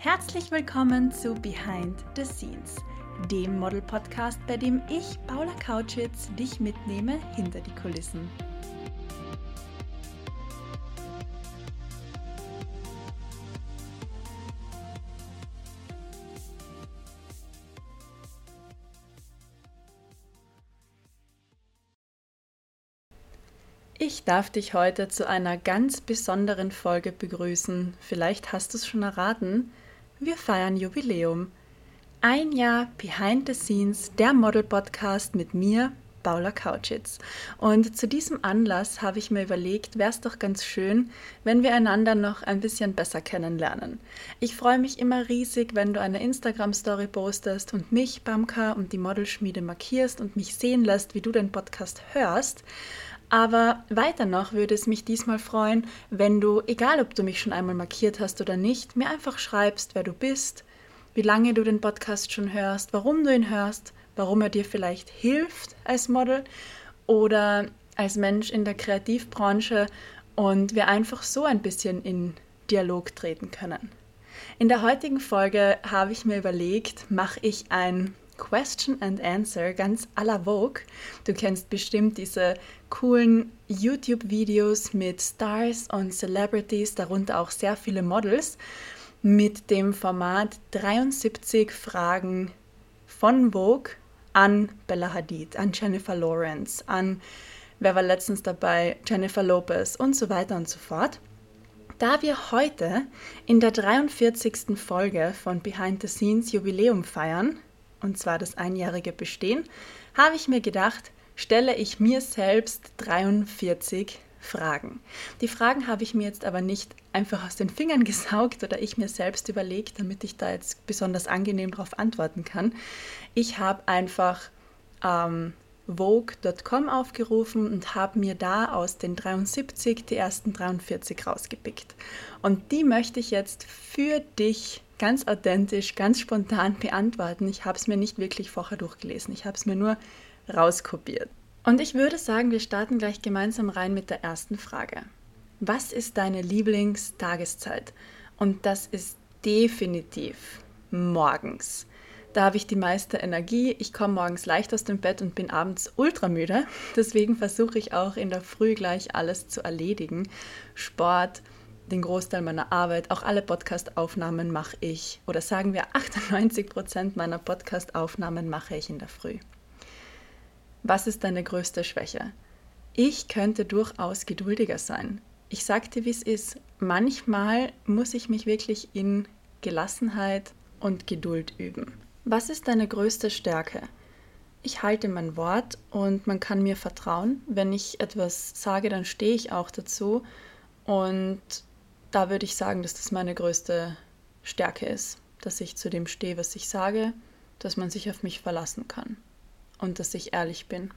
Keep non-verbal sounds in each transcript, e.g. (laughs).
Herzlich willkommen zu Behind the Scenes, dem Model-Podcast, bei dem ich, Paula Kautschitz, dich mitnehme hinter die Kulissen. Ich darf dich heute zu einer ganz besonderen Folge begrüßen. Vielleicht hast du es schon erraten. Wir feiern Jubiläum. Ein Jahr Behind the Scenes, der Model-Podcast mit mir, Paula Kautschitz. Und zu diesem Anlass habe ich mir überlegt, wäre es doch ganz schön, wenn wir einander noch ein bisschen besser kennenlernen. Ich freue mich immer riesig, wenn du eine Instagram-Story postest und mich, Bamka und die Modelschmiede markierst und mich sehen lässt, wie du den Podcast hörst. Aber weiter noch würde es mich diesmal freuen, wenn du, egal ob du mich schon einmal markiert hast oder nicht, mir einfach schreibst, wer du bist, wie lange du den Podcast schon hörst, warum du ihn hörst, warum er dir vielleicht hilft als Model oder als Mensch in der Kreativbranche und wir einfach so ein bisschen in Dialog treten können. In der heutigen Folge habe ich mir überlegt, mache ich ein Question and Answer ganz à la Vogue. Du kennst bestimmt diese coolen YouTube-Videos mit Stars und Celebrities, darunter auch sehr viele Models, mit dem Format 73 Fragen von Vogue an Bella Hadid, an Jennifer Lawrence, an, wer war letztens dabei, Jennifer Lopez und so weiter und so fort. Da wir heute in der 43. Folge von Behind the Scenes Jubiläum feiern, und zwar das einjährige Bestehen, habe ich mir gedacht, stelle ich mir selbst 43 Fragen. Die Fragen habe ich mir jetzt aber nicht einfach aus den Fingern (laughs) gesaugt oder ich mir selbst überlegt, damit ich da jetzt besonders angenehm darauf antworten kann. Ich habe einfach ähm, Vogue.com aufgerufen und habe mir da aus den 73 die ersten 43 rausgepickt. Und die möchte ich jetzt für dich ganz authentisch, ganz spontan beantworten. Ich habe es mir nicht wirklich vorher durchgelesen. Ich habe es mir nur rauskopiert. Und ich würde sagen, wir starten gleich gemeinsam rein mit der ersten Frage. Was ist deine Lieblingstageszeit? Und das ist definitiv morgens. Da habe ich die meiste Energie. Ich komme morgens leicht aus dem Bett und bin abends ultramüde. (laughs) Deswegen versuche ich auch in der Früh gleich alles zu erledigen. Sport, den Großteil meiner Arbeit, auch alle Podcast-Aufnahmen mache ich, oder sagen wir 98 Prozent meiner Podcast-Aufnahmen mache ich in der Früh. Was ist deine größte Schwäche? Ich könnte durchaus geduldiger sein. Ich sagte, wie es ist. Manchmal muss ich mich wirklich in Gelassenheit und Geduld üben. Was ist deine größte Stärke? Ich halte mein Wort und man kann mir vertrauen. Wenn ich etwas sage, dann stehe ich auch dazu. Und da würde ich sagen, dass das meine größte Stärke ist, dass ich zu dem stehe, was ich sage, dass man sich auf mich verlassen kann und dass ich ehrlich bin.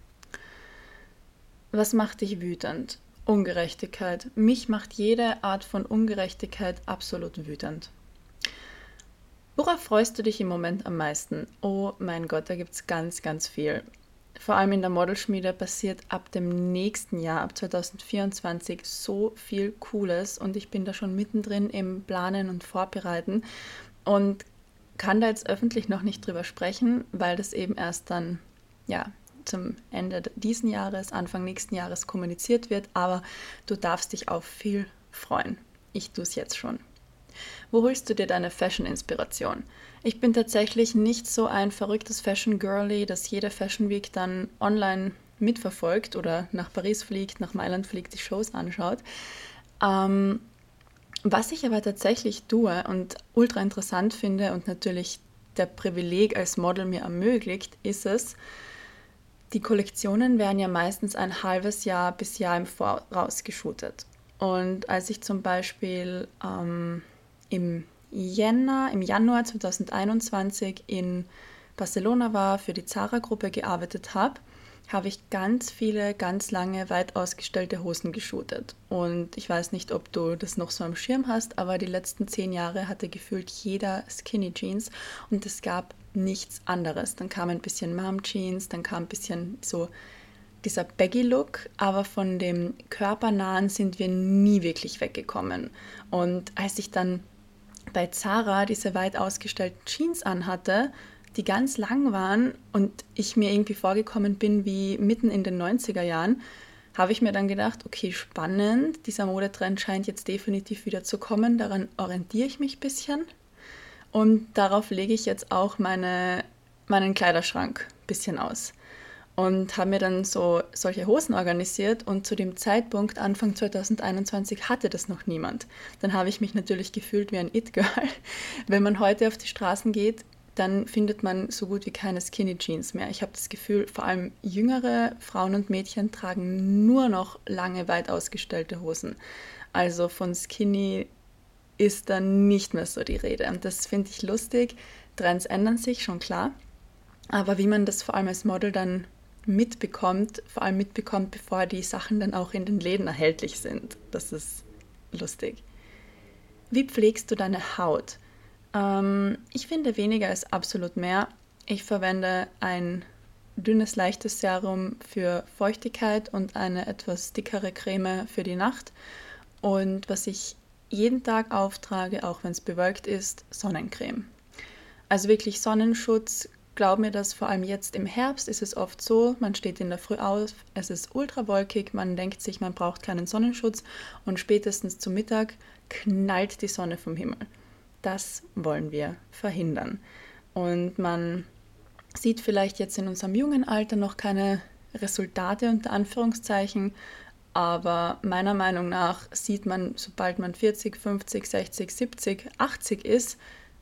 Was macht dich wütend? Ungerechtigkeit. Mich macht jede Art von Ungerechtigkeit absolut wütend. Worauf freust du dich im Moment am meisten? Oh mein Gott, da gibt es ganz, ganz viel vor allem in der Modelschmiede passiert ab dem nächsten Jahr, ab 2024, so viel Cooles und ich bin da schon mittendrin im Planen und Vorbereiten und kann da jetzt öffentlich noch nicht drüber sprechen, weil das eben erst dann, ja, zum Ende diesen Jahres, Anfang nächsten Jahres kommuniziert wird, aber du darfst dich auf viel freuen. Ich tue es jetzt schon. Wo holst du dir deine Fashion-Inspiration? Ich bin tatsächlich nicht so ein verrücktes Fashion-Girlie, das jede Fashion Week dann online mitverfolgt oder nach Paris fliegt, nach Mailand fliegt, die Shows anschaut. Ähm, was ich aber tatsächlich tue und ultra interessant finde und natürlich der Privileg als Model mir ermöglicht, ist es, die Kollektionen werden ja meistens ein halbes Jahr bis Jahr im Voraus geshootet. Und als ich zum Beispiel ähm, im Jänner, im Januar 2021 in Barcelona war, für die Zara-Gruppe gearbeitet habe, habe ich ganz viele, ganz lange, weit ausgestellte Hosen geshootet. Und ich weiß nicht, ob du das noch so am Schirm hast, aber die letzten zehn Jahre hatte gefühlt jeder Skinny Jeans und es gab nichts anderes. Dann kam ein bisschen Mom Jeans, dann kam ein bisschen so dieser Baggy-Look, aber von dem Körpernahen sind wir nie wirklich weggekommen. Und als ich dann bei Zara diese weit ausgestellten Jeans anhatte, die ganz lang waren und ich mir irgendwie vorgekommen bin wie mitten in den 90er Jahren, habe ich mir dann gedacht, okay, spannend, dieser Modetrend scheint jetzt definitiv wieder zu kommen, daran orientiere ich mich ein bisschen. Und darauf lege ich jetzt auch meine, meinen Kleiderschrank ein bisschen aus und habe mir dann so solche Hosen organisiert und zu dem Zeitpunkt Anfang 2021 hatte das noch niemand. Dann habe ich mich natürlich gefühlt wie ein It-Girl. (laughs) Wenn man heute auf die Straßen geht, dann findet man so gut wie keine Skinny Jeans mehr. Ich habe das Gefühl, vor allem jüngere Frauen und Mädchen tragen nur noch lange, weit ausgestellte Hosen. Also von Skinny ist dann nicht mehr so die Rede. Und das finde ich lustig. Trends ändern sich, schon klar. Aber wie man das vor allem als Model dann mitbekommt, vor allem mitbekommt, bevor die Sachen dann auch in den Läden erhältlich sind. Das ist lustig. Wie pflegst du deine Haut? Ähm, ich finde, weniger ist absolut mehr. Ich verwende ein dünnes, leichtes Serum für Feuchtigkeit und eine etwas dickere Creme für die Nacht. Und was ich jeden Tag auftrage, auch wenn es bewölkt ist, Sonnencreme. Also wirklich Sonnenschutz, glaub mir das, vor allem jetzt im Herbst ist es oft so, man steht in der Früh auf, es ist ultra wolkig, man denkt sich, man braucht keinen Sonnenschutz und spätestens zum Mittag knallt die Sonne vom Himmel. Das wollen wir verhindern. Und man sieht vielleicht jetzt in unserem jungen Alter noch keine Resultate unter Anführungszeichen, aber meiner Meinung nach sieht man, sobald man 40, 50, 60, 70, 80 ist,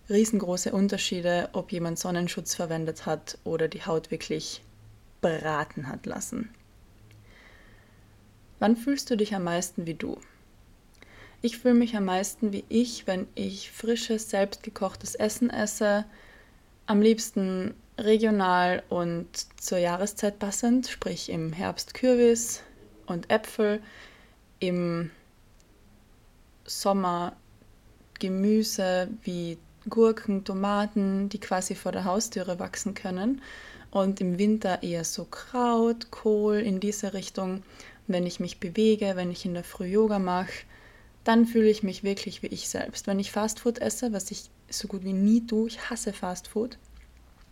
riesengroße Unterschiede, ob jemand Sonnenschutz verwendet hat oder die Haut wirklich braten hat lassen. Wann fühlst du dich am meisten wie du? Ich fühle mich am meisten wie ich, wenn ich frisches, selbstgekochtes Essen esse, am liebsten regional und zur Jahreszeit passend, sprich im Herbst Kürbis und Äpfel, im Sommer Gemüse wie Gurken, Tomaten, die quasi vor der Haustüre wachsen können. Und im Winter eher so Kraut, Kohl in diese Richtung. Wenn ich mich bewege, wenn ich in der Früh Yoga mache, dann fühle ich mich wirklich wie ich selbst. Wenn ich Fastfood esse, was ich so gut wie nie tue, ich hasse Fastfood,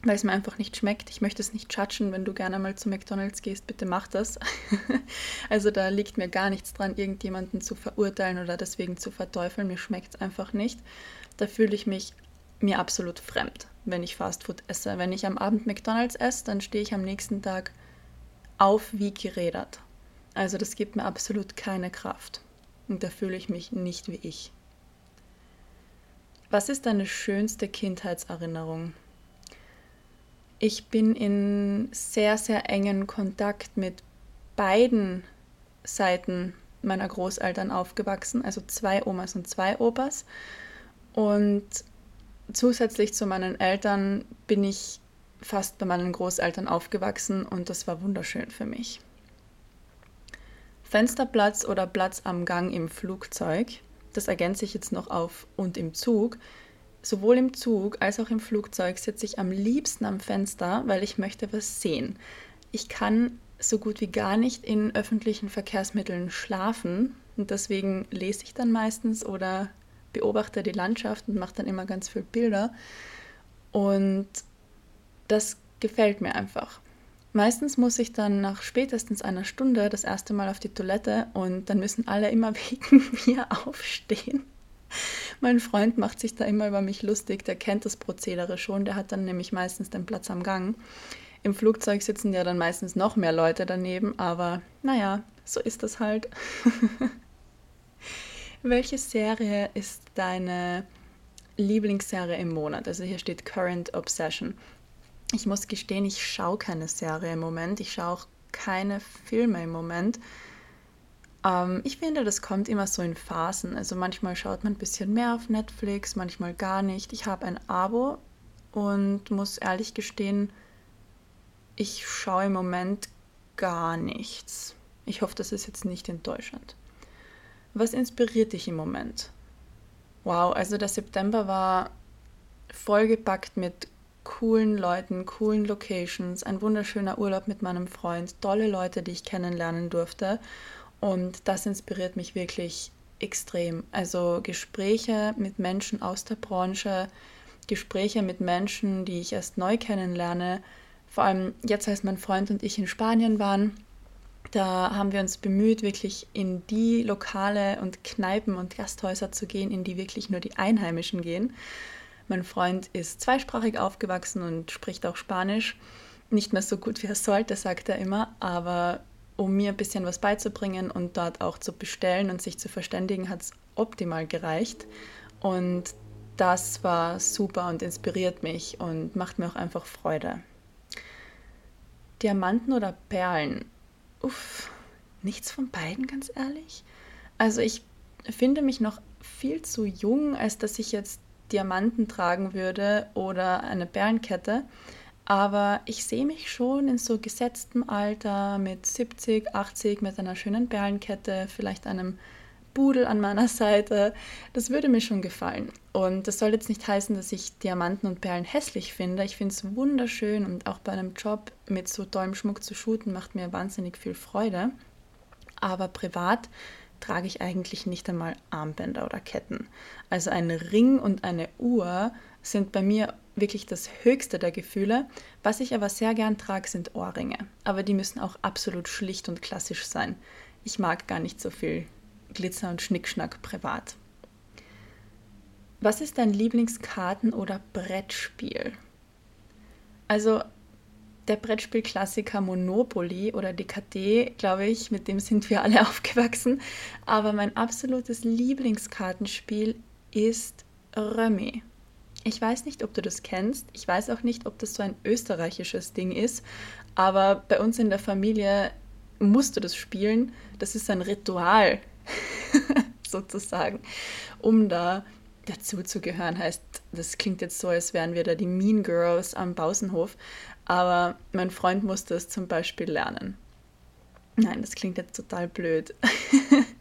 weil es mir einfach nicht schmeckt. Ich möchte es nicht judgen, wenn du gerne mal zu McDonald's gehst, bitte mach das. (laughs) also da liegt mir gar nichts dran, irgendjemanden zu verurteilen oder deswegen zu verteufeln. Mir schmeckt es einfach nicht. Da fühle ich mich mir absolut fremd, wenn ich Fastfood esse. Wenn ich am Abend McDonald's esse, dann stehe ich am nächsten Tag auf wie gerädert. Also das gibt mir absolut keine Kraft. Und da fühle ich mich nicht wie ich. Was ist deine schönste Kindheitserinnerung? Ich bin in sehr, sehr engen Kontakt mit beiden Seiten meiner Großeltern aufgewachsen, also zwei Omas und zwei Opas. Und zusätzlich zu meinen Eltern bin ich fast bei meinen Großeltern aufgewachsen und das war wunderschön für mich. Fensterplatz oder Platz am Gang im Flugzeug, das ergänze ich jetzt noch auf und im Zug. Sowohl im Zug als auch im Flugzeug sitze ich am liebsten am Fenster, weil ich möchte was sehen. Ich kann so gut wie gar nicht in öffentlichen Verkehrsmitteln schlafen und deswegen lese ich dann meistens oder beobachte die Landschaft und mache dann immer ganz viele Bilder. Und das gefällt mir einfach. Meistens muss ich dann nach spätestens einer Stunde das erste Mal auf die Toilette und dann müssen alle immer (laughs) wegen mir aufstehen. Mein Freund macht sich da immer über mich lustig, der kennt das Prozedere schon, der hat dann nämlich meistens den Platz am Gang. Im Flugzeug sitzen ja dann meistens noch mehr Leute daneben, aber naja, so ist das halt. (laughs) Welche Serie ist deine Lieblingsserie im Monat? Also hier steht Current Obsession. Ich muss gestehen, ich schaue keine Serie im Moment. Ich schaue auch keine Filme im Moment. Ähm, ich finde, das kommt immer so in Phasen. Also manchmal schaut man ein bisschen mehr auf Netflix, manchmal gar nicht. Ich habe ein Abo und muss ehrlich gestehen, ich schaue im Moment gar nichts. Ich hoffe, das ist jetzt nicht enttäuschend. Was inspiriert dich im Moment? Wow, also der September war vollgepackt mit coolen Leuten, coolen Locations, ein wunderschöner Urlaub mit meinem Freund, tolle Leute, die ich kennenlernen durfte. Und das inspiriert mich wirklich extrem. Also Gespräche mit Menschen aus der Branche, Gespräche mit Menschen, die ich erst neu kennenlerne. Vor allem jetzt, als mein Freund und ich in Spanien waren, da haben wir uns bemüht, wirklich in die Lokale und Kneipen und Gasthäuser zu gehen, in die wirklich nur die Einheimischen gehen. Mein Freund ist zweisprachig aufgewachsen und spricht auch Spanisch. Nicht mehr so gut, wie er sollte, sagt er immer, aber um mir ein bisschen was beizubringen und dort auch zu bestellen und sich zu verständigen, hat es optimal gereicht. Und das war super und inspiriert mich und macht mir auch einfach Freude. Diamanten oder Perlen? Uff, nichts von beiden, ganz ehrlich. Also ich finde mich noch viel zu jung, als dass ich jetzt Diamanten tragen würde oder eine Perlenkette. Aber ich sehe mich schon in so gesetztem Alter mit 70, 80 mit einer schönen Perlenkette, vielleicht einem Budel an meiner Seite. Das würde mir schon gefallen. Und das soll jetzt nicht heißen, dass ich Diamanten und Perlen hässlich finde. Ich finde es wunderschön und auch bei einem Job mit so tollem Schmuck zu shooten macht mir wahnsinnig viel Freude. Aber privat trage ich eigentlich nicht einmal Armbänder oder Ketten. Also ein Ring und eine Uhr sind bei mir wirklich das höchste der Gefühle. Was ich aber sehr gern trage, sind Ohrringe. Aber die müssen auch absolut schlicht und klassisch sein. Ich mag gar nicht so viel Glitzer und Schnickschnack privat. Was ist dein Lieblingskarten- oder Brettspiel? Also der Brettspielklassiker Monopoly oder DKD, glaube ich, mit dem sind wir alle (laughs) aufgewachsen. Aber mein absolutes Lieblingskartenspiel ist Römi. Ich weiß nicht, ob du das kennst. Ich weiß auch nicht, ob das so ein österreichisches Ding ist. Aber bei uns in der Familie musst du das spielen. Das ist ein Ritual, (laughs) sozusagen, um da dazuzugehören. Heißt, das klingt jetzt so, als wären wir da die Mean Girls am Pausenhof. Aber mein Freund musste es zum Beispiel lernen. Nein, das klingt jetzt total blöd. (laughs)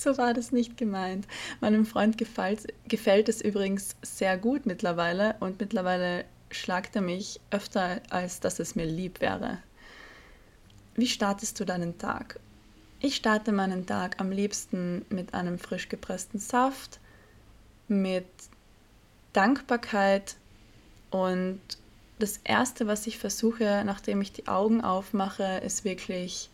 (laughs) so war das nicht gemeint. Meinem Freund gefällt, gefällt es übrigens sehr gut mittlerweile und mittlerweile schlagt er mich öfter, als dass es mir lieb wäre. Wie startest du deinen Tag? Ich starte meinen Tag am liebsten mit einem frisch gepressten Saft, mit Dankbarkeit und das Erste, was ich versuche, nachdem ich die Augen aufmache, ist wirklich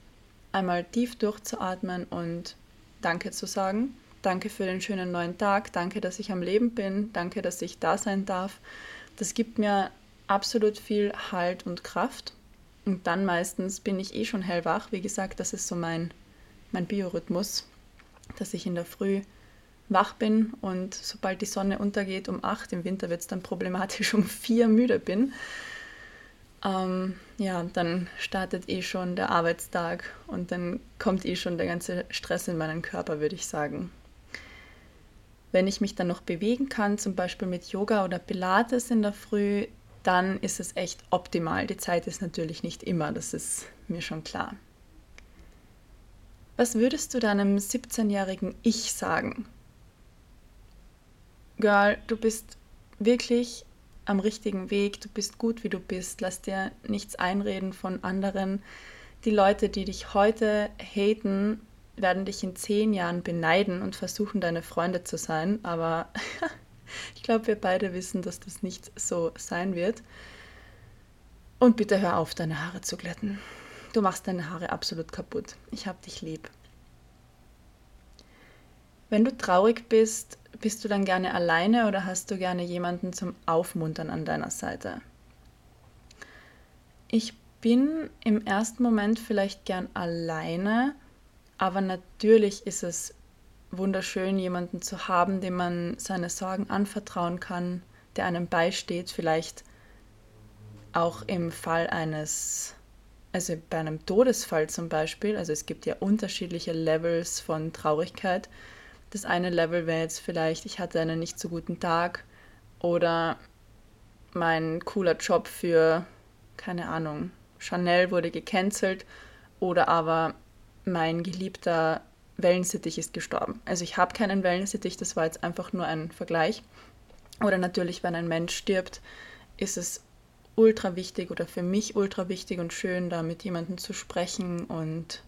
einmal tief durchzuatmen und Danke zu sagen. Danke für den schönen neuen Tag. Danke, dass ich am Leben bin. Danke, dass ich da sein darf. Das gibt mir absolut viel Halt und Kraft. Und dann meistens bin ich eh schon hellwach. Wie gesagt, das ist so mein, mein Biorhythmus, dass ich in der Früh wach bin und sobald die Sonne untergeht um acht, im Winter wird es dann problematisch, (laughs) um vier müde bin. Ähm, ja, dann startet eh schon der Arbeitstag und dann kommt eh schon der ganze Stress in meinen Körper, würde ich sagen. Wenn ich mich dann noch bewegen kann, zum Beispiel mit Yoga oder Pilates in der Früh, dann ist es echt optimal. Die Zeit ist natürlich nicht immer, das ist mir schon klar. Was würdest du deinem 17-jährigen Ich sagen? Girl, du bist wirklich am richtigen Weg, du bist gut, wie du bist, lass dir nichts einreden von anderen. Die Leute, die dich heute haten, werden dich in zehn Jahren beneiden und versuchen, deine Freunde zu sein, aber (laughs) ich glaube, wir beide wissen, dass das nicht so sein wird. Und bitte hör auf, deine Haare zu glätten. Du machst deine Haare absolut kaputt. Ich hab dich lieb. Wenn du traurig bist, bist du dann gerne alleine oder hast du gerne jemanden zum Aufmuntern an deiner Seite? Ich bin im ersten Moment vielleicht gern alleine, aber natürlich ist es wunderschön, jemanden zu haben, dem man seine Sorgen anvertrauen kann, der einem beisteht, vielleicht auch im Fall eines, also bei einem Todesfall zum Beispiel, also es gibt ja unterschiedliche Levels von Traurigkeit, das eine Level wäre jetzt vielleicht, ich hatte einen nicht so guten Tag oder mein cooler Job für, keine Ahnung, Chanel wurde gecancelt oder aber mein geliebter Wellensittich ist gestorben. Also ich habe keinen Wellensittich, das war jetzt einfach nur ein Vergleich. Oder natürlich, wenn ein Mensch stirbt, ist es ultra wichtig oder für mich ultra wichtig und schön, da mit jemandem zu sprechen und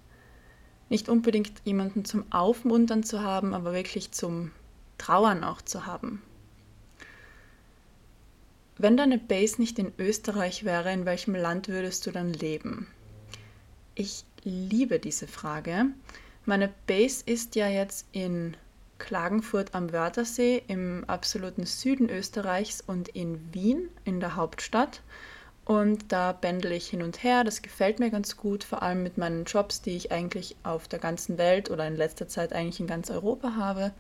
Nicht unbedingt jemanden zum Aufmuntern zu haben, aber wirklich zum Trauern auch zu haben. Wenn deine Base nicht in Österreich wäre, in welchem Land würdest du dann leben? Ich liebe diese Frage. Meine Base ist ja jetzt in Klagenfurt am Wörthersee im absoluten Süden Österreichs und in Wien in der Hauptstadt. Und da pendle ich hin und her. Das gefällt mir ganz gut, vor allem mit meinen Jobs, die ich eigentlich auf der ganzen Welt oder in letzter Zeit eigentlich in ganz Europa habe.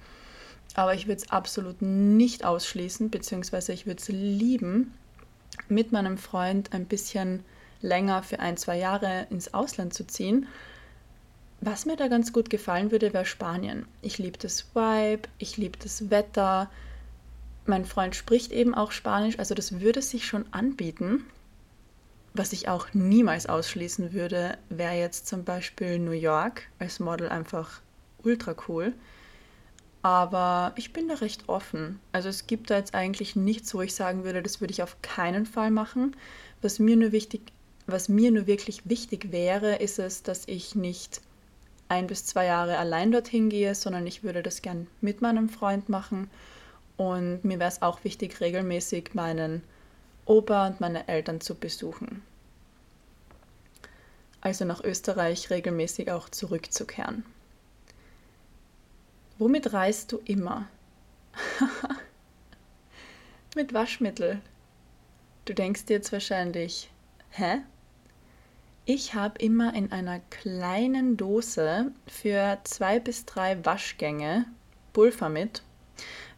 Aber ich würde es absolut nicht ausschließen, beziehungsweise ich würde es lieben, mit meinem Freund ein bisschen länger für ein, zwei Jahre ins Ausland zu ziehen. Was mir da ganz gut gefallen würde, wäre Spanien. Ich liebe das Vibe, ich liebe das Wetter. Mein Freund spricht eben auch Spanisch, also das würde sich schon anbieten. Was ich auch niemals ausschließen würde, wäre jetzt zum Beispiel New York als Model einfach ultra cool. Aber ich bin da recht offen. Also es gibt da jetzt eigentlich nichts, wo ich sagen würde, das würde ich auf keinen Fall machen. Was mir nur wichtig, was mir nur wirklich wichtig wäre, ist es, dass ich nicht ein bis zwei Jahre allein dorthin gehe, sondern ich würde das gern mit meinem Freund machen. Und mir wäre es auch wichtig, regelmäßig meinen Opa und meine Eltern zu besuchen. Also nach Österreich regelmäßig auch zurückzukehren. Womit reist du immer? (laughs) Mit Waschmittel. Du denkst dir jetzt wahrscheinlich, hä? Ich habe immer in einer kleinen Dose für zwei bis drei Waschgänge Pulver mit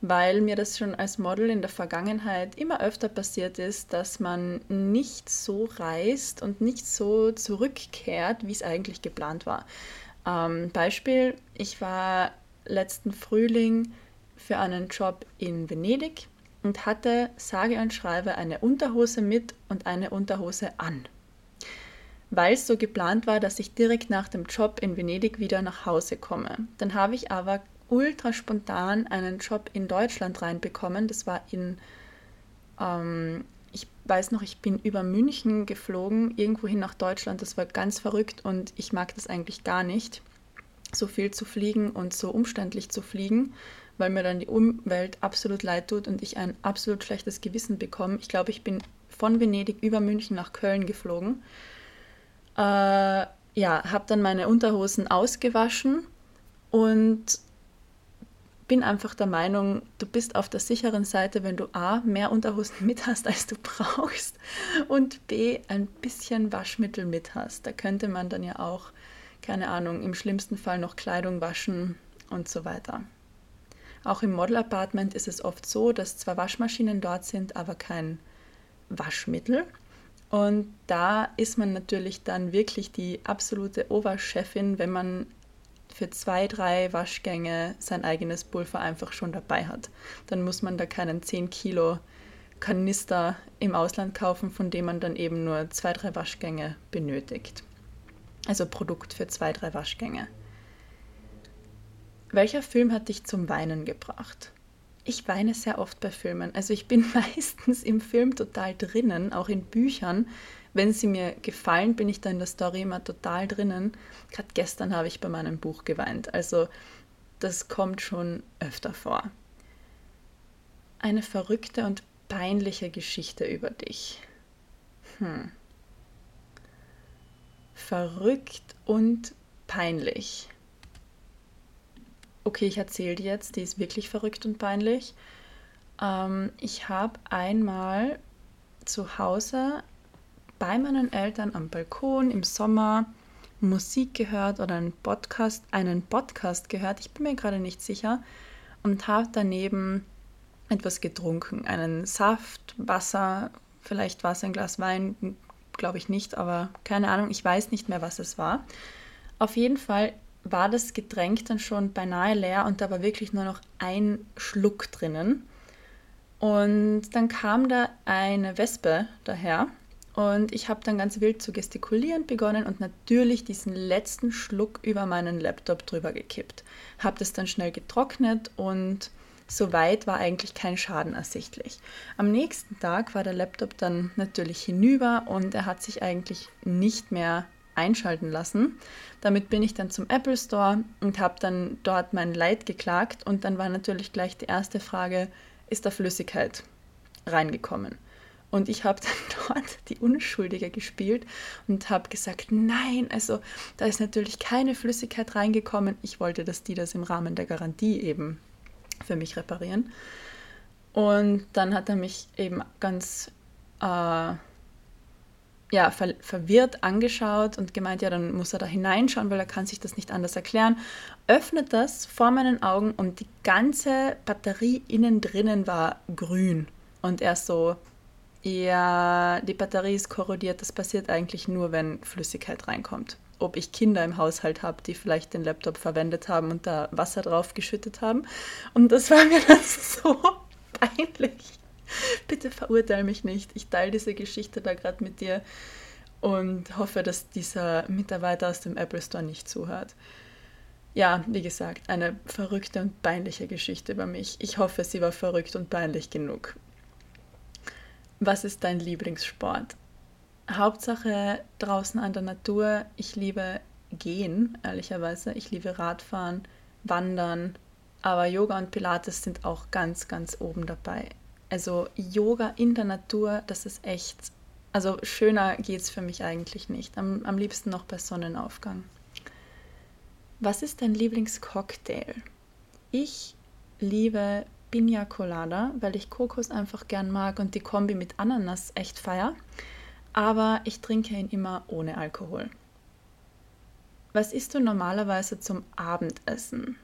weil mir das schon als Model in der Vergangenheit immer öfter passiert ist, dass man nicht so reist und nicht so zurückkehrt, wie es eigentlich geplant war. Ähm, Beispiel, ich war letzten Frühling für einen Job in Venedig und hatte sage und schreibe eine Unterhose mit und eine Unterhose an. Weil es so geplant war, dass ich direkt nach dem Job in Venedig wieder nach Hause komme. Dann habe ich aber ultra spontan einen Job in Deutschland reinbekommen. Das war in, ähm, ich weiß noch, ich bin über München geflogen, irgendwohin nach Deutschland. Das war ganz verrückt und ich mag das eigentlich gar nicht, so viel zu fliegen und so umständlich zu fliegen, weil mir dann die Umwelt absolut leid tut und ich ein absolut schlechtes Gewissen bekomme. Ich glaube, ich bin von Venedig über München nach Köln geflogen. Äh, ja, habe dann meine Unterhosen ausgewaschen und bin einfach der Meinung, du bist auf der sicheren Seite, wenn du A, mehr Unterhosen mit hast, als du brauchst und B, ein bisschen Waschmittel mit hast. Da könnte man dann ja auch, keine Ahnung, im schlimmsten Fall noch Kleidung waschen und so weiter. Auch im Model Apartment ist es oft so, dass zwar Waschmaschinen dort sind, aber kein Waschmittel. Und da ist man natürlich dann wirklich die absolute Oberchefin, wenn man für zwei, drei Waschgänge sein eigenes Pulver einfach schon dabei hat. Dann muss man da keinen 10 Kilo Kanister im Ausland kaufen, von dem man dann eben nur zwei, drei Waschgänge benötigt. Also Produkt für zwei, drei Waschgänge. Welcher Film hat dich zum Weinen gebracht? Ich weine sehr oft bei Filmen. Also ich bin (laughs) meistens im Film total drinnen, auch in Büchern wenn sie mir gefallen, bin ich da in der Story immer total drinnen. Gerade gestern habe ich bei meinem Buch geweint. Also das kommt schon öfter vor. Eine verrückte und peinliche Geschichte über dich. Hm. Verrückt und peinlich. Okay, ich erzähle dir jetzt, die ist wirklich verrückt und peinlich. Ähm, ich habe einmal zu Hause bei meinen Eltern am Balkon im Sommer Musik gehört oder einen Podcast, einen Podcast gehört, ich bin mir gerade nicht sicher, und habe daneben etwas getrunken, einen Saft, Wasser, vielleicht war es ein Glas Wein, glaube ich nicht, aber keine Ahnung, ich weiß nicht mehr, was es war. Auf jeden Fall war das Getränk dann schon beinahe leer und da war wirklich nur noch ein Schluck drinnen. Und dann kam da eine Wespe daher und ich habe dann ganz wild zu gestikulieren begonnen und natürlich diesen letzten Schluck über meinen Laptop drüber gekippt. Habe das dann schnell getrocknet und soweit war eigentlich kein Schaden ersichtlich. Am nächsten Tag war der Laptop dann natürlich hinüber und er hat sich eigentlich nicht mehr einschalten lassen. Damit bin ich dann zum Apple Store und habe dann dort mein Leid geklagt und dann war natürlich gleich die erste Frage, ist da Flüssigkeit reingekommen? Und ich habe (laughs) dann dort die Unschuldige gespielt und habe gesagt, nein, also da ist natürlich keine Flüssigkeit reingekommen. Ich wollte, dass die das im Rahmen der Garantie eben für mich reparieren. Und dann hat er mich eben ganz äh, ja, ver verwirrt angeschaut und gemeint, ja, dann muss er da hineinschauen, weil er kann sich das nicht anders erklären. Öffnet das vor meinen Augen und die ganze Batterie innen drinnen war grün. Und er so, ja, die Batterie ist korrodiert. Das passiert eigentlich nur, wenn Flüssigkeit reinkommt. Ob ich Kinder im Haushalt habe, die vielleicht den Laptop verwendet haben und da Wasser drauf geschüttet haben. Und das war mir (laughs) dann so peinlich. (laughs) Bitte verurteile mich nicht. Ich teile diese Geschichte da gerade mit dir und hoffe, dass dieser Mitarbeiter aus dem Apple Store nicht zuhört. Ja, wie gesagt, eine verrückte und peinliche Geschichte über mich. Ich hoffe, sie war verrückt und peinlich genug. Was ist dein Lieblingssport? Hauptsache draußen an der Natur. Ich liebe Gehen, ehrlicherweise. Ich liebe Radfahren, Wandern. Aber Yoga und Pilates sind auch ganz, ganz oben dabei. Also Yoga in der Natur, das ist echt, also schöner geht es für mich eigentlich nicht. Am, am liebsten noch bei Sonnenaufgang. Was ist dein Lieblingscocktail? Ich liebe Pina Colada, weil ich Kokos einfach gern mag und die Kombi mit Ananas echt feier. Aber ich trinke ihn immer ohne Alkohol. Was isst du normalerweise zum Abendessen?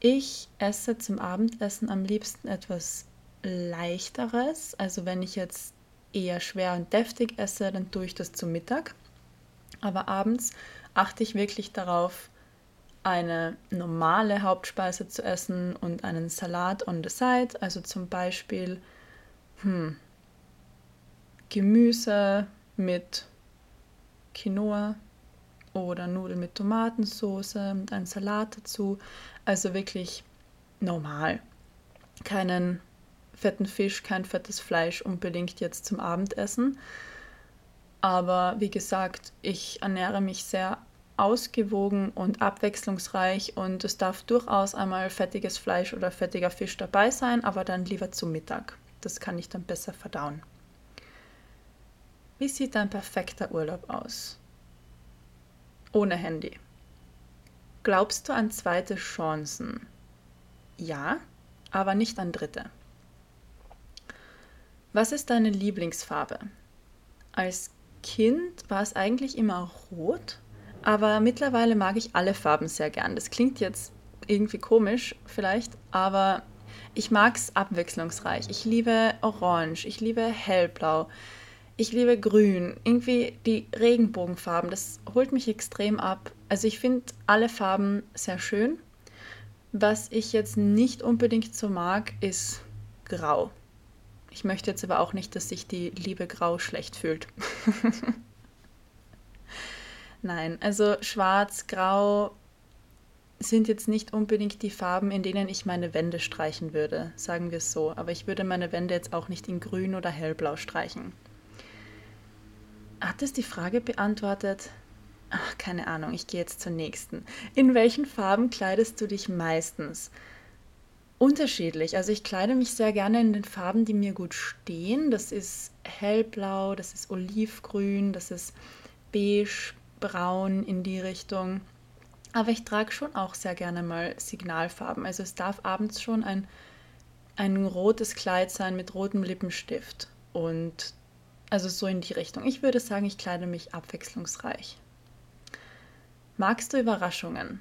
Ich esse zum Abendessen am liebsten etwas leichteres. Also wenn ich jetzt eher schwer und deftig esse, dann tue ich das zum Mittag. Aber abends achte ich wirklich darauf, eine normale Hauptspeise zu essen und einen Salat on the side. Also zum Beispiel hm, Gemüse mit Quinoa oder Nudeln mit Tomatensauce und einen Salat dazu. Also wirklich normal. Keinen fetten Fisch, kein fettes Fleisch unbedingt jetzt zum Abendessen. Aber wie gesagt, ich ernähre mich sehr ausgewogen und abwechslungsreich und es darf durchaus einmal fettiges Fleisch oder fettiger Fisch dabei sein, aber dann lieber zum Mittag. Das kann ich dann besser verdauen. Wie sieht ein perfekter Urlaub aus? Ohne Handy. Glaubst du an zweite Chancen? Ja, aber nicht an dritte. Was ist deine Lieblingsfarbe? Als Kind war es eigentlich immer rot, aber mittlerweile mag ich alle Farben sehr gern. Das klingt jetzt irgendwie komisch vielleicht, aber ich mag es abwechslungsreich. Ich liebe Orange, ich liebe Hellblau, ich liebe Grün. Irgendwie die Regenbogenfarben, das holt mich extrem ab. Also ich finde alle Farben sehr schön. Was ich jetzt nicht unbedingt so mag, ist Grau. Ich möchte jetzt aber auch nicht, dass sich die liebe Grau schlecht fühlt. (laughs) Nein, also schwarz, grau sind jetzt nicht unbedingt die Farben, in denen ich meine Wände streichen würde, sagen wir es so. Aber ich würde meine Wände jetzt auch nicht in grün oder hellblau streichen. Hat es die Frage beantwortet? Ach, keine Ahnung, ich gehe jetzt zur nächsten. In welchen Farben kleidest du dich meistens? Unterschiedlich. Also ich kleide mich sehr gerne in den Farben, die mir gut stehen. Das ist hellblau, das ist olivgrün, das ist beige, braun in die Richtung. Aber ich trage schon auch sehr gerne mal Signalfarben. Also es darf abends schon ein, ein rotes Kleid sein mit rotem Lippenstift. Und also so in die Richtung. Ich würde sagen, ich kleide mich abwechslungsreich. Magst du Überraschungen?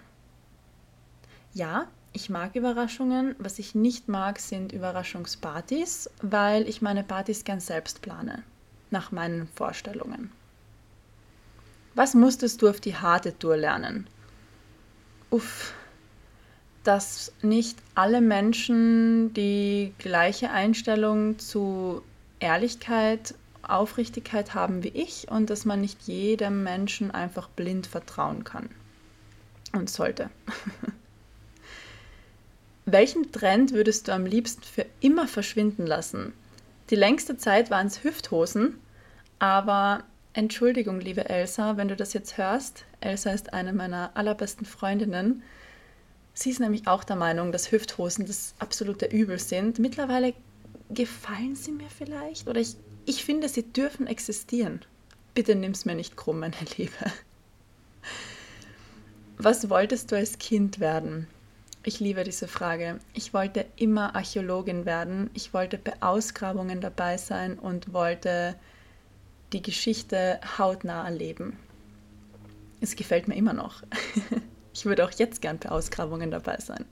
Ja, ich mag Überraschungen. Was ich nicht mag, sind Überraschungspartys, weil ich meine Partys gern selbst plane, nach meinen Vorstellungen. Was musstest du auf die harte Tour lernen? Uff, dass nicht alle Menschen die gleiche Einstellung zu Ehrlichkeit, Aufrichtigkeit haben wie ich und dass man nicht jedem Menschen einfach blind vertrauen kann und sollte. (laughs) Welchen Trend würdest du am liebsten für immer verschwinden lassen? Die längste Zeit waren es Hüfthosen, aber Entschuldigung, liebe Elsa, wenn du das jetzt hörst. Elsa ist eine meiner allerbesten Freundinnen. Sie ist nämlich auch der Meinung, dass Hüfthosen das absolute Übel sind. Mittlerweile gefallen sie mir vielleicht oder ich, ich finde, sie dürfen existieren. Bitte nimm's mir nicht krumm, meine (laughs) Liebe. Was wolltest du als Kind werden? Ich liebe diese Frage. Ich wollte immer Archäologin werden. Ich wollte bei Ausgrabungen dabei sein und wollte die Geschichte hautnah erleben. Es gefällt mir immer noch. (laughs) Ich würde auch jetzt gern bei Ausgrabungen dabei sein.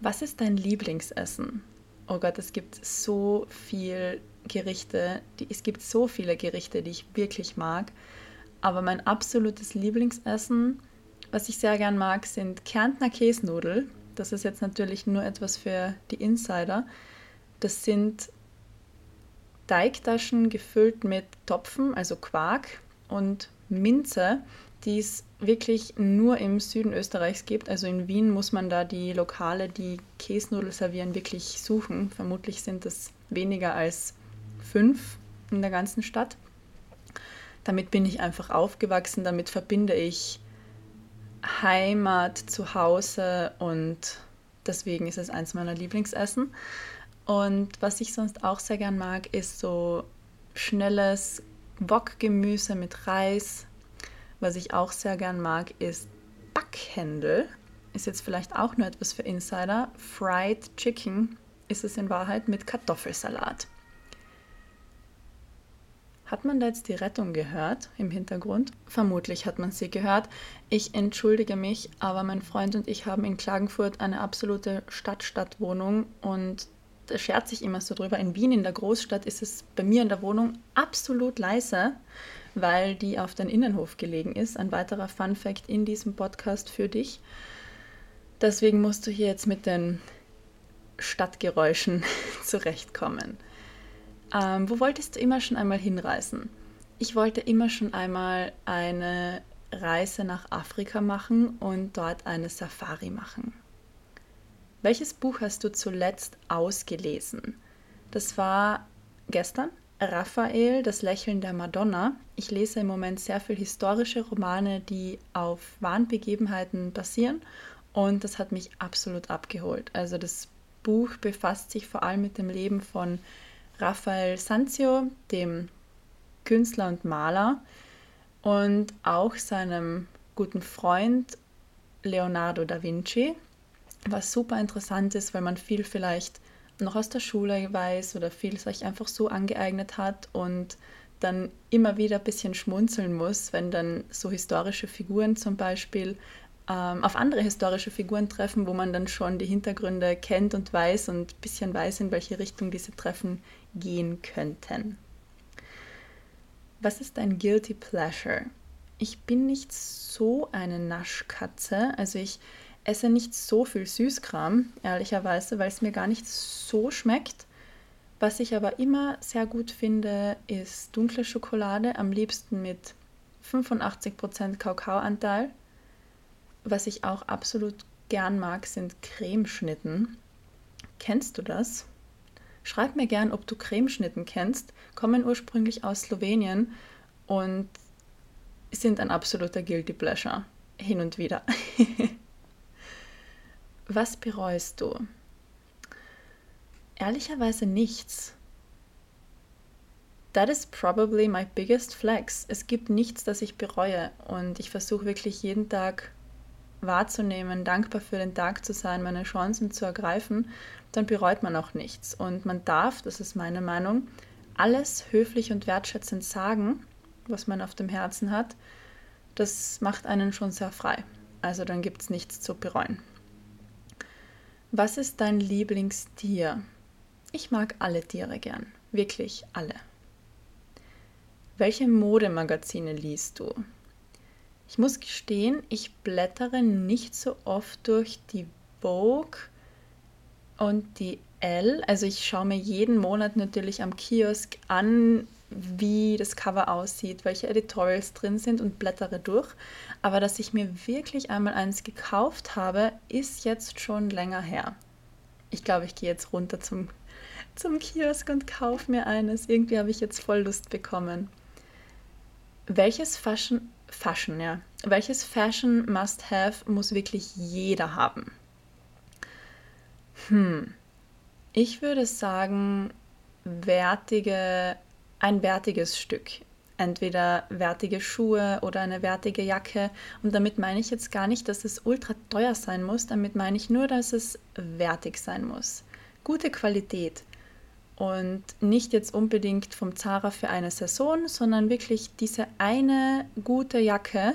Was ist dein Lieblingsessen? Oh Gott, es gibt so viele Gerichte, die, es gibt so viele Gerichte, die ich wirklich mag. Aber mein absolutes Lieblingsessen, was ich sehr gern mag, sind Kärntner Käsnudel. Das ist jetzt natürlich nur etwas für die Insider. Das sind Teigtaschen gefüllt mit Topfen, also Quark und Minze, die es wirklich nur im Süden Österreichs gibt. Also in Wien muss man da die Lokale, die Käsnudel servieren, wirklich suchen. Vermutlich sind es weniger als fünf in der ganzen Stadt. Damit bin ich einfach aufgewachsen, damit verbinde ich Heimat, Zuhause und deswegen ist es eins meiner Lieblingsessen. Und was ich sonst auch sehr gern mag, ist so schnelles Wokgemüse mit Reis, was ich auch sehr gern mag, ist Backhändel. Ist jetzt vielleicht auch nur etwas für Insider. Fried Chicken ist es in Wahrheit mit Kartoffelsalat. Hat man da jetzt die Rettung gehört im Hintergrund? Vermutlich hat man sie gehört. Ich entschuldige mich, aber mein Freund und ich haben in Klagenfurt eine absolute Stadt-Stadt-Wohnung und da schert sich immer so drüber. In Wien, in der Großstadt, ist es bei mir in der Wohnung absolut leise weil die auf den Innenhof gelegen ist. Ein weiterer Fun Fact in diesem Podcast für dich. Deswegen musst du hier jetzt mit den Stadtgeräuschen (laughs) zurechtkommen. Ähm, wo wolltest du immer schon einmal hinreisen? Ich wollte immer schon einmal eine Reise nach Afrika machen und dort eine Safari machen. Welches Buch hast du zuletzt ausgelesen? Das war gestern, Raphael, das Lächeln der Madonna. Ich lese im Moment sehr viel historische Romane, die auf wahren Begebenheiten basieren und das hat mich absolut abgeholt. Also das Buch befasst sich vor allem mit dem Leben von Raphael Sanzio, dem Künstler und Maler und auch seinem guten Freund Leonardo da Vinci, was super interessant ist, weil man viel vielleicht noch aus der Schule weiß oder viel sich einfach so angeeignet hat und dann immer wieder ein bisschen schmunzeln muss, wenn dann so historische Figuren zum Beispiel ähm, auf andere historische Figuren treffen, wo man dann schon die Hintergründe kennt und weiß und ein bisschen weiß, in welche Richtung diese Treffen gehen könnten. Was ist ein Guilty Pleasure? Ich bin nicht so eine Naschkatze, also ich esse nicht so viel Süßkram, ehrlicherweise, weil es mir gar nicht so schmeckt. Was ich aber immer sehr gut finde, ist dunkle Schokolade, am liebsten mit 85% Kakaoanteil. Was ich auch absolut gern mag, sind Cremeschnitten. Kennst du das? Schreib mir gern, ob du Cremeschnitten kennst, kommen ursprünglich aus Slowenien und sind ein absoluter Guilty Pleasure. Hin und wieder. (laughs) Was bereust du? Ehrlicherweise nichts. That is probably my biggest flex. Es gibt nichts, das ich bereue und ich versuche wirklich jeden Tag wahrzunehmen, dankbar für den Tag zu sein, meine Chancen zu ergreifen, dann bereut man auch nichts. Und man darf, das ist meine Meinung, alles höflich und wertschätzend sagen, was man auf dem Herzen hat. Das macht einen schon sehr frei. Also dann gibt es nichts zu bereuen. Was ist dein Lieblingstier? Ich mag alle Tiere gern, wirklich alle. Welche Modemagazine liest du? Ich muss gestehen, ich blättere nicht so oft durch die Vogue und die Elle. Also ich schaue mir jeden Monat natürlich am Kiosk an, wie das Cover aussieht, welche Editorials drin sind und blättere durch. Aber dass ich mir wirklich einmal eins gekauft habe, ist jetzt schon länger her. Ich glaube, ich gehe jetzt runter zum, zum Kiosk und kaufe mir eines. Irgendwie habe ich jetzt voll Lust bekommen. welches Fashion, Fashion, ja, welches Fashion Must-Have muss wirklich jeder haben? Hm, ich würde sagen, wertige, ein wertiges Stück. Entweder wertige Schuhe oder eine wertige Jacke. Und damit meine ich jetzt gar nicht, dass es ultra teuer sein muss. Damit meine ich nur, dass es wertig sein muss. Gute Qualität. Und nicht jetzt unbedingt vom Zara für eine Saison, sondern wirklich diese eine gute Jacke.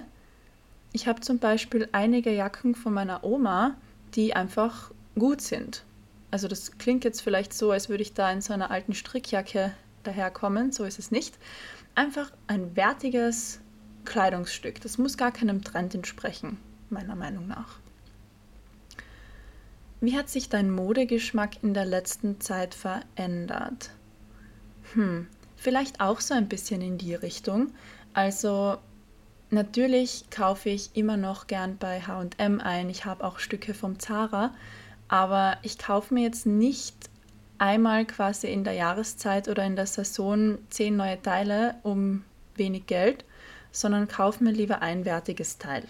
Ich habe zum Beispiel einige Jacken von meiner Oma, die einfach gut sind. Also das klingt jetzt vielleicht so, als würde ich da in so einer alten Strickjacke daherkommen. So ist es nicht. Einfach ein wertiges Kleidungsstück. Das muss gar keinem Trend entsprechen, meiner Meinung nach. Wie hat sich dein Modegeschmack in der letzten Zeit verändert? Hm, vielleicht auch so ein bisschen in die Richtung. Also natürlich kaufe ich immer noch gern bei HM ein. Ich habe auch Stücke vom Zara, aber ich kaufe mir jetzt nicht einmal quasi in der Jahreszeit oder in der Saison zehn neue Teile um wenig Geld, sondern kaufe mir lieber ein wertiges Teil.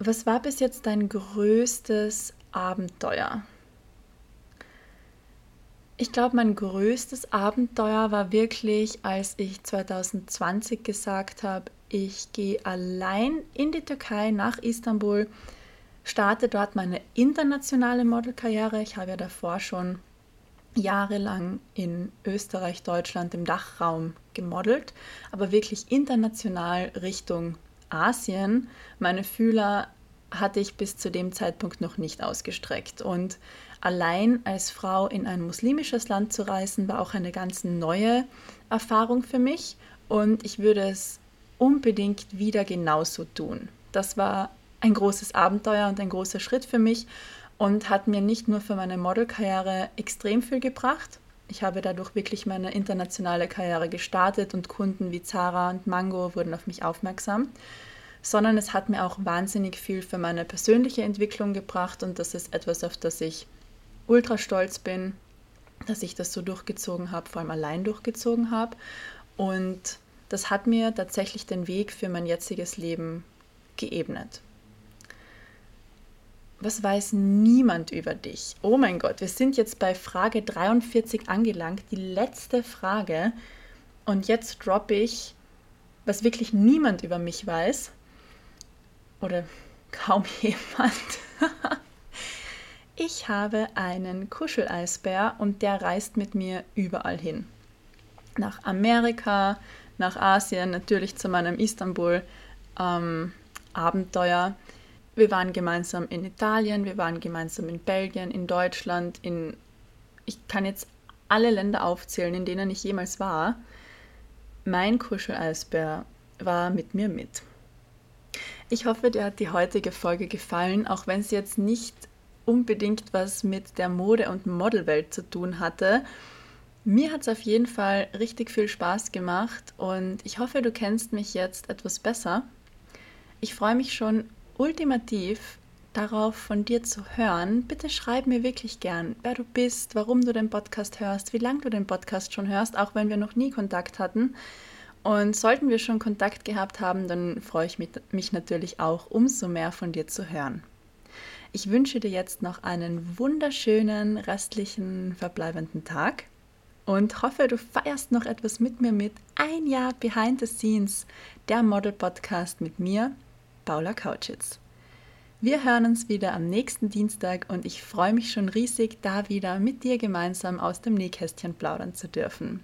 Was war bis jetzt dein größtes Abenteuer? Ich glaube, mein größtes Abenteuer war wirklich, als ich 2020 gesagt habe, ich gehe allein in die Türkei nach Istanbul starte dort meine internationale Modelkarriere. Ich habe ja davor schon jahrelang in Österreich, Deutschland, im Dachraum gemodelt, aber wirklich international Richtung Asien. Meine Fühler hatte ich bis zu dem Zeitpunkt noch nicht ausgestreckt. Und allein als Frau in ein muslimisches Land zu reisen, war auch eine ganz neue Erfahrung für mich. Und ich würde es unbedingt wieder genauso tun. Das war ein großes Abenteuer und ein großer Schritt für mich und hat mir nicht nur für meine Modelkarriere extrem viel gebracht. Ich habe dadurch wirklich meine internationale Karriere gestartet und Kunden wie Zara und Mango wurden auf mich aufmerksam, sondern es hat mir auch wahnsinnig viel für meine persönliche Entwicklung gebracht und das ist etwas, auf das ich ultra stolz bin, dass ich das so durchgezogen habe, vor allem allein durchgezogen habe und das hat mir tatsächlich den Weg für mein jetziges Leben geebnet. Was weiß niemand über dich? Oh mein Gott, wir sind jetzt bei Frage 43 angelangt, die letzte Frage. Und jetzt droppe ich, was wirklich niemand über mich weiß. Oder kaum (laughs) jemand. ich habe einen Kuscheleisbär und der reist mit mir überall hin. Nach Amerika, nach Asien, natürlich zu meinem Istanbul-Abenteuer. Ähm, wir waren gemeinsam in Italien, wir waren gemeinsam in Belgien, in Deutschland, in ich kann jetzt alle Länder aufzählen, in denen ich jemals war. Mein Kuscheleisbär war mit mir mit. Ich hoffe, dir hat die heutige Folge gefallen, auch wenn es jetzt nicht unbedingt was mit der Mode- und Modelwelt zu tun hatte. Mir hat es auf jeden Fall richtig viel Spaß gemacht und ich hoffe, du kennst mich jetzt etwas besser. Ich freue mich schon ultimativ darauf von dir zu hören, bitte schreib mir wirklich gern, wer du bist, warum du den Podcast hörst, wie lange du den Podcast schon hörst, auch wenn wir noch nie Kontakt hatten. Und sollten wir schon Kontakt gehabt haben, dann freue ich mich, mich natürlich auch, umso mehr von dir zu hören. Ich wünsche dir jetzt noch einen wunderschönen restlichen verbleibenden Tag und hoffe, du feierst noch etwas mit mir mit. Ein Jahr Behind the Scenes, der Model Podcast mit mir, Paula Kautschitz. Wir hören uns wieder am nächsten Dienstag und ich freue mich schon riesig, da wieder mit dir gemeinsam aus dem Nähkästchen plaudern zu dürfen.